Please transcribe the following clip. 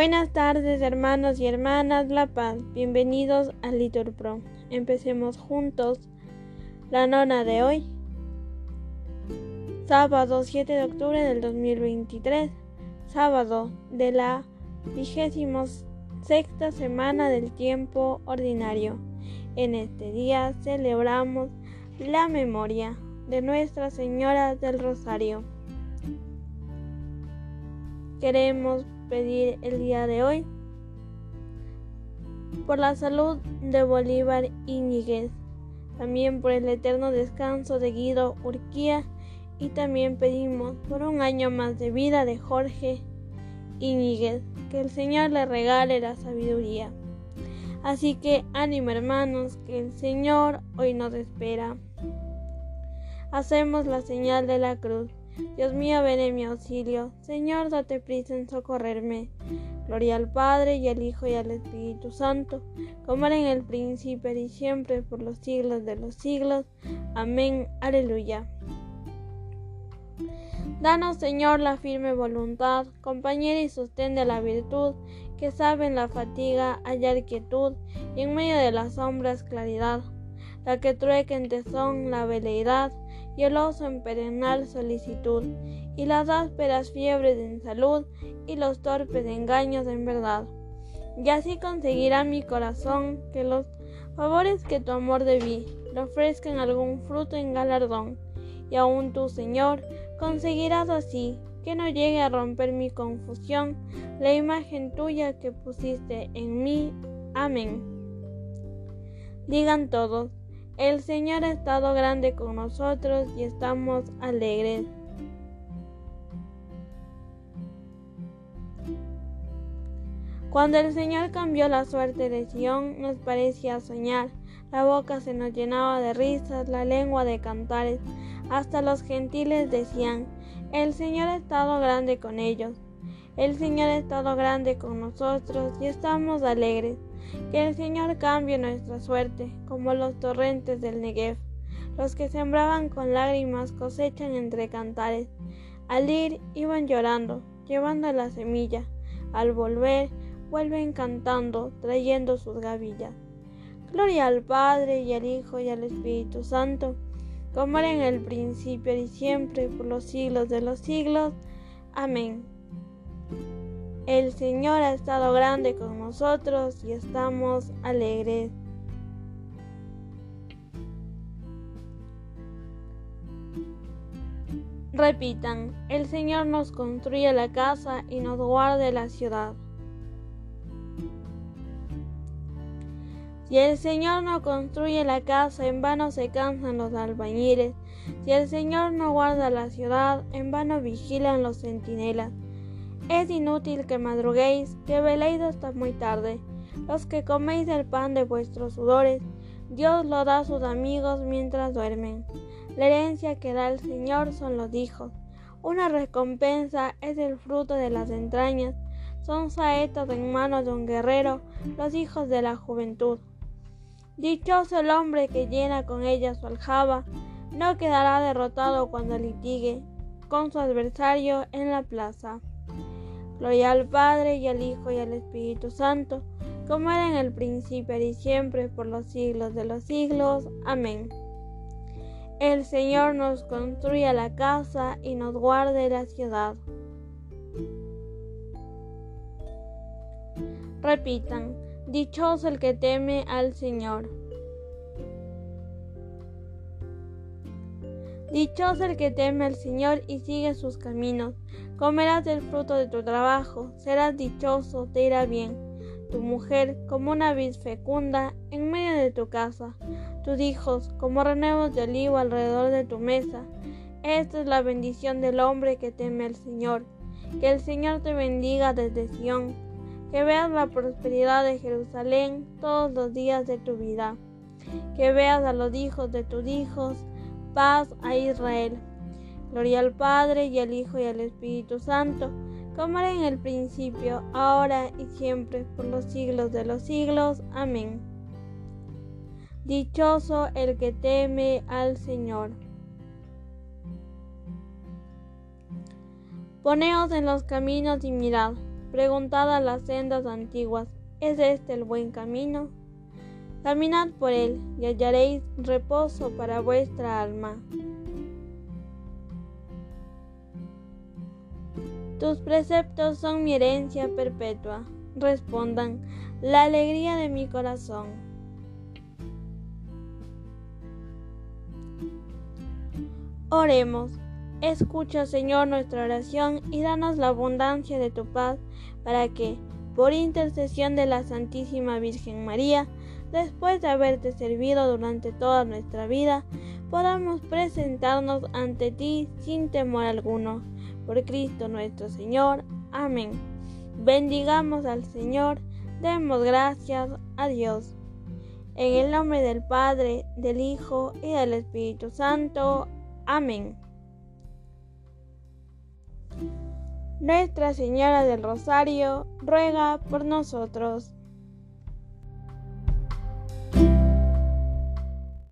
Buenas tardes hermanos y hermanas La Paz, bienvenidos a Litur Pro. Empecemos juntos la nona de hoy, sábado 7 de octubre del 2023, sábado de la vigésima sexta semana del tiempo ordinario. En este día celebramos la memoria de Nuestra Señora del Rosario. Queremos pedir el día de hoy por la salud de Bolívar Íñiguez, también por el eterno descanso de Guido Urquía y también pedimos por un año más de vida de Jorge Íñiguez, que el Señor le regale la sabiduría. Así que ánimo hermanos, que el Señor hoy nos espera. Hacemos la señal de la cruz. Dios mío, ven en mi auxilio. Señor, date prisa en socorrerme. Gloria al Padre y al Hijo y al Espíritu Santo, como era en el principio y siempre, por los siglos de los siglos. Amén. Aleluya. Danos, Señor, la firme voluntad, compañera y sostén de la virtud, que sabe en la fatiga hallar quietud y en medio de las sombras claridad, la que trueca en tesón la veleidad y el oso en perenal solicitud, y las ásperas fiebres en salud, y los torpes engaños en verdad. Y así conseguirá mi corazón que los favores que tu amor debí le ofrezcan algún fruto en galardón, y aún tú, Señor, conseguirás así que no llegue a romper mi confusión la imagen tuya que pusiste en mí. Amén. Digan todos, el Señor ha estado grande con nosotros y estamos alegres. Cuando el Señor cambió la suerte de Sión, nos parecía soñar. La boca se nos llenaba de risas, la lengua de cantares. Hasta los gentiles decían, el Señor ha estado grande con ellos. El Señor ha estado grande con nosotros y estamos alegres. Que el Señor cambie nuestra suerte, como los torrentes del Negev. Los que sembraban con lágrimas cosechan entre cantares. Al ir iban llorando, llevando la semilla. Al volver, vuelven cantando, trayendo sus gavillas. Gloria al Padre y al Hijo y al Espíritu Santo, como era en el principio y siempre, por los siglos de los siglos. Amén. El Señor ha estado grande con nosotros y estamos alegres. Repitan, el Señor nos construye la casa y nos guarde la ciudad. Si el Señor no construye la casa, en vano se cansan los albañiles. Si el Señor no guarda la ciudad, en vano vigilan los centinelas. Es inútil que madruguéis, que veléis hasta muy tarde. Los que coméis el pan de vuestros sudores, Dios lo da a sus amigos mientras duermen. La herencia que da el Señor son los hijos. Una recompensa es el fruto de las entrañas. Son saetas en manos de un guerrero, los hijos de la juventud. Dichoso el hombre que llena con ella su aljaba, no quedará derrotado cuando litigue con su adversario en la plaza. Gloria al Padre y al Hijo y al Espíritu Santo, como era en el principio y siempre, por los siglos de los siglos. Amén. El Señor nos construya la casa y nos guarde la ciudad. Repitan, dichoso el que teme al Señor. Dichoso el que teme al Señor y sigue sus caminos. Comerás el fruto de tu trabajo, serás dichoso, te irá bien. Tu mujer como una vid fecunda en medio de tu casa, tus hijos como renuevos de olivo alrededor de tu mesa. Esta es la bendición del hombre que teme al Señor. Que el Señor te bendiga desde Sión, que veas la prosperidad de Jerusalén todos los días de tu vida, que veas a los hijos de tus hijos paz a Israel. Gloria al Padre y al Hijo y al Espíritu Santo, como era en el principio, ahora y siempre, por los siglos de los siglos. Amén. Dichoso el que teme al Señor. Poneos en los caminos y mirad, preguntad a las sendas antiguas, ¿es este el buen camino? Caminad por él y hallaréis reposo para vuestra alma. Tus preceptos son mi herencia perpetua. Respondan, la alegría de mi corazón. Oremos. Escucha, Señor, nuestra oración y danos la abundancia de tu paz para que, por intercesión de la Santísima Virgen María, después de haberte servido durante toda nuestra vida, podamos presentarnos ante ti sin temor alguno. Por Cristo nuestro Señor. Amén. Bendigamos al Señor, demos gracias a Dios. En el nombre del Padre, del Hijo y del Espíritu Santo. Amén. Nuestra Señora del Rosario ruega por nosotros.